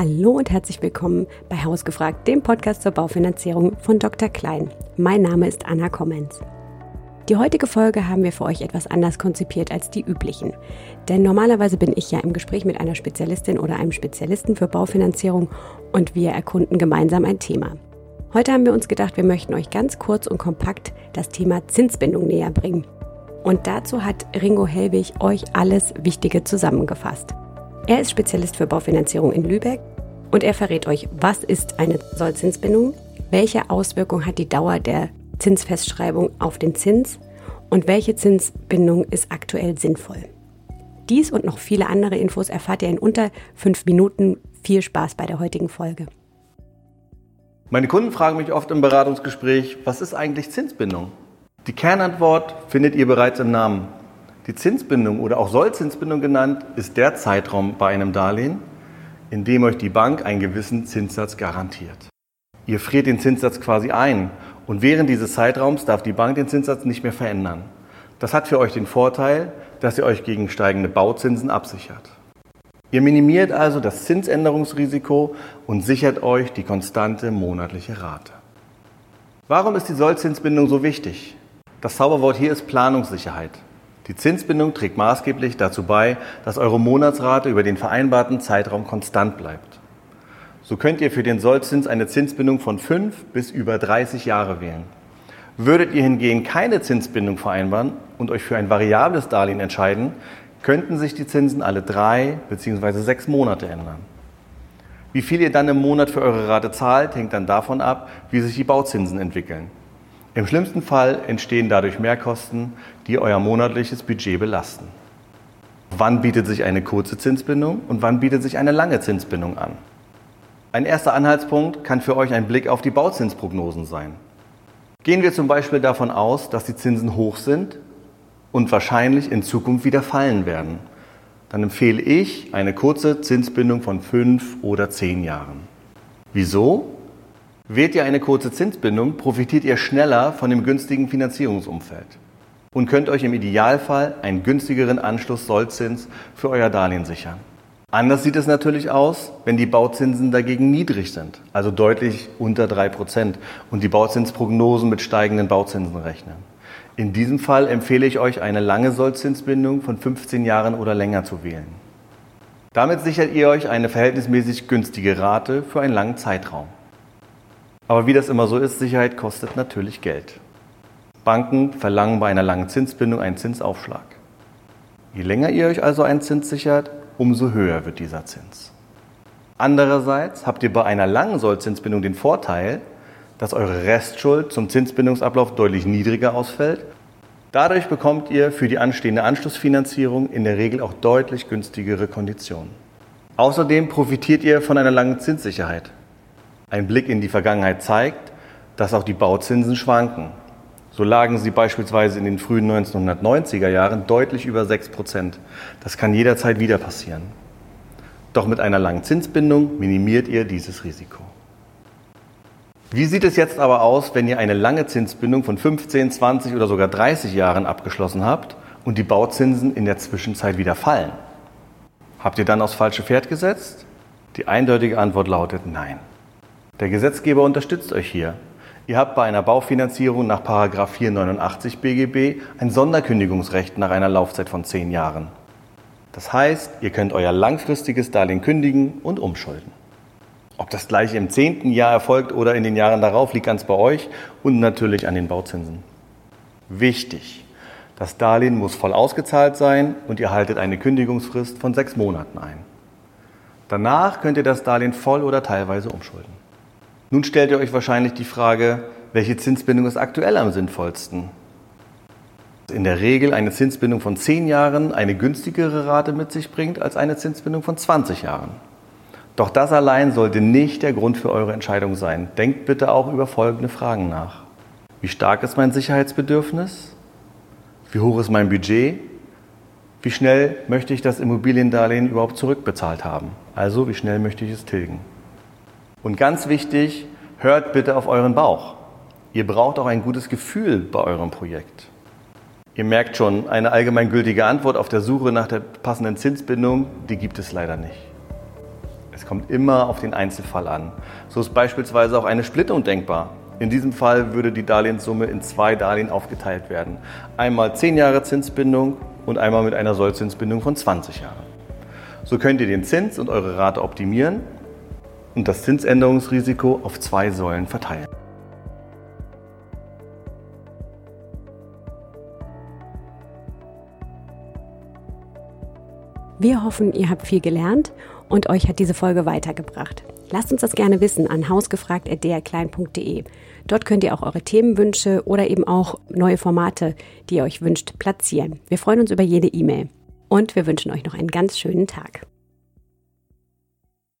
Hallo und herzlich willkommen bei Hausgefragt, dem Podcast zur Baufinanzierung von Dr. Klein. Mein Name ist Anna Kommens. Die heutige Folge haben wir für euch etwas anders konzipiert als die üblichen. Denn normalerweise bin ich ja im Gespräch mit einer Spezialistin oder einem Spezialisten für Baufinanzierung und wir erkunden gemeinsam ein Thema. Heute haben wir uns gedacht, wir möchten euch ganz kurz und kompakt das Thema Zinsbindung näher bringen. Und dazu hat Ringo Helbig euch alles Wichtige zusammengefasst. Er ist Spezialist für Baufinanzierung in Lübeck und er verrät euch, was ist eine Sollzinsbindung, welche Auswirkung hat die Dauer der Zinsfestschreibung auf den Zins und welche Zinsbindung ist aktuell sinnvoll. Dies und noch viele andere Infos erfahrt ihr in unter fünf Minuten. Viel Spaß bei der heutigen Folge. Meine Kunden fragen mich oft im Beratungsgespräch, was ist eigentlich Zinsbindung? Die Kernantwort findet ihr bereits im Namen. Die Zinsbindung oder auch Sollzinsbindung genannt ist der Zeitraum bei einem Darlehen, in dem euch die Bank einen gewissen Zinssatz garantiert. Ihr friert den Zinssatz quasi ein und während dieses Zeitraums darf die Bank den Zinssatz nicht mehr verändern. Das hat für euch den Vorteil, dass ihr euch gegen steigende Bauzinsen absichert. Ihr minimiert also das Zinsänderungsrisiko und sichert euch die konstante monatliche Rate. Warum ist die Sollzinsbindung so wichtig? Das Zauberwort hier ist Planungssicherheit. Die Zinsbindung trägt maßgeblich dazu bei, dass eure Monatsrate über den vereinbarten Zeitraum konstant bleibt. So könnt ihr für den Sollzins eine Zinsbindung von 5 bis über 30 Jahre wählen. Würdet ihr hingegen keine Zinsbindung vereinbaren und euch für ein variables Darlehen entscheiden, könnten sich die Zinsen alle drei bzw. sechs Monate ändern. Wie viel ihr dann im Monat für eure Rate zahlt, hängt dann davon ab, wie sich die Bauzinsen entwickeln. Im schlimmsten Fall entstehen dadurch Mehrkosten, die euer monatliches Budget belasten. Wann bietet sich eine kurze Zinsbindung und wann bietet sich eine lange Zinsbindung an? Ein erster Anhaltspunkt kann für euch ein Blick auf die Bauzinsprognosen sein. Gehen wir zum Beispiel davon aus, dass die Zinsen hoch sind und wahrscheinlich in Zukunft wieder fallen werden, dann empfehle ich eine kurze Zinsbindung von fünf oder zehn Jahren. Wieso? Wählt ihr eine kurze Zinsbindung, profitiert ihr schneller von dem günstigen Finanzierungsumfeld und könnt euch im Idealfall einen günstigeren Anschluss Sollzins für euer Darlehen sichern. Anders sieht es natürlich aus, wenn die Bauzinsen dagegen niedrig sind, also deutlich unter 3% und die Bauzinsprognosen mit steigenden Bauzinsen rechnen. In diesem Fall empfehle ich euch eine lange Sollzinsbindung von 15 Jahren oder länger zu wählen. Damit sichert ihr euch eine verhältnismäßig günstige Rate für einen langen Zeitraum. Aber wie das immer so ist, Sicherheit kostet natürlich Geld. Banken verlangen bei einer langen Zinsbindung einen Zinsaufschlag. Je länger ihr euch also einen Zins sichert, umso höher wird dieser Zins. Andererseits habt ihr bei einer langen Sollzinsbindung den Vorteil, dass eure Restschuld zum Zinsbindungsablauf deutlich niedriger ausfällt. Dadurch bekommt ihr für die anstehende Anschlussfinanzierung in der Regel auch deutlich günstigere Konditionen. Außerdem profitiert ihr von einer langen Zinssicherheit. Ein Blick in die Vergangenheit zeigt, dass auch die Bauzinsen schwanken. So lagen sie beispielsweise in den frühen 1990er Jahren deutlich über 6 Prozent. Das kann jederzeit wieder passieren. Doch mit einer langen Zinsbindung minimiert ihr dieses Risiko. Wie sieht es jetzt aber aus, wenn ihr eine lange Zinsbindung von 15, 20 oder sogar 30 Jahren abgeschlossen habt und die Bauzinsen in der Zwischenzeit wieder fallen? Habt ihr dann aufs falsche Pferd gesetzt? Die eindeutige Antwort lautet nein. Der Gesetzgeber unterstützt euch hier. Ihr habt bei einer Baufinanzierung nach 489 BGB ein Sonderkündigungsrecht nach einer Laufzeit von zehn Jahren. Das heißt, ihr könnt euer langfristiges Darlehen kündigen und umschulden. Ob das gleich im zehnten Jahr erfolgt oder in den Jahren darauf, liegt ganz bei euch und natürlich an den Bauzinsen. Wichtig, das Darlehen muss voll ausgezahlt sein und ihr haltet eine Kündigungsfrist von sechs Monaten ein. Danach könnt ihr das Darlehen voll oder teilweise umschulden. Nun stellt ihr euch wahrscheinlich die Frage, welche Zinsbindung ist aktuell am sinnvollsten? In der Regel eine Zinsbindung von 10 Jahren eine günstigere Rate mit sich bringt als eine Zinsbindung von 20 Jahren. Doch das allein sollte nicht der Grund für eure Entscheidung sein. Denkt bitte auch über folgende Fragen nach. Wie stark ist mein Sicherheitsbedürfnis? Wie hoch ist mein Budget? Wie schnell möchte ich das Immobiliendarlehen überhaupt zurückbezahlt haben? Also wie schnell möchte ich es tilgen? Und ganz wichtig, hört bitte auf euren Bauch. Ihr braucht auch ein gutes Gefühl bei eurem Projekt. Ihr merkt schon, eine allgemeingültige Antwort auf der Suche nach der passenden Zinsbindung, die gibt es leider nicht. Es kommt immer auf den Einzelfall an. So ist beispielsweise auch eine Splittung denkbar. In diesem Fall würde die Darlehenssumme in zwei Darlehen aufgeteilt werden. Einmal 10 Jahre Zinsbindung und einmal mit einer Sollzinsbindung von 20 Jahren. So könnt ihr den Zins und eure Rate optimieren und das Zinsänderungsrisiko auf zwei Säulen verteilen. Wir hoffen, ihr habt viel gelernt und euch hat diese Folge weitergebracht. Lasst uns das gerne wissen an hausgefragt.drklein.de. Dort könnt ihr auch eure Themenwünsche oder eben auch neue Formate, die ihr euch wünscht, platzieren. Wir freuen uns über jede E-Mail. Und wir wünschen euch noch einen ganz schönen Tag.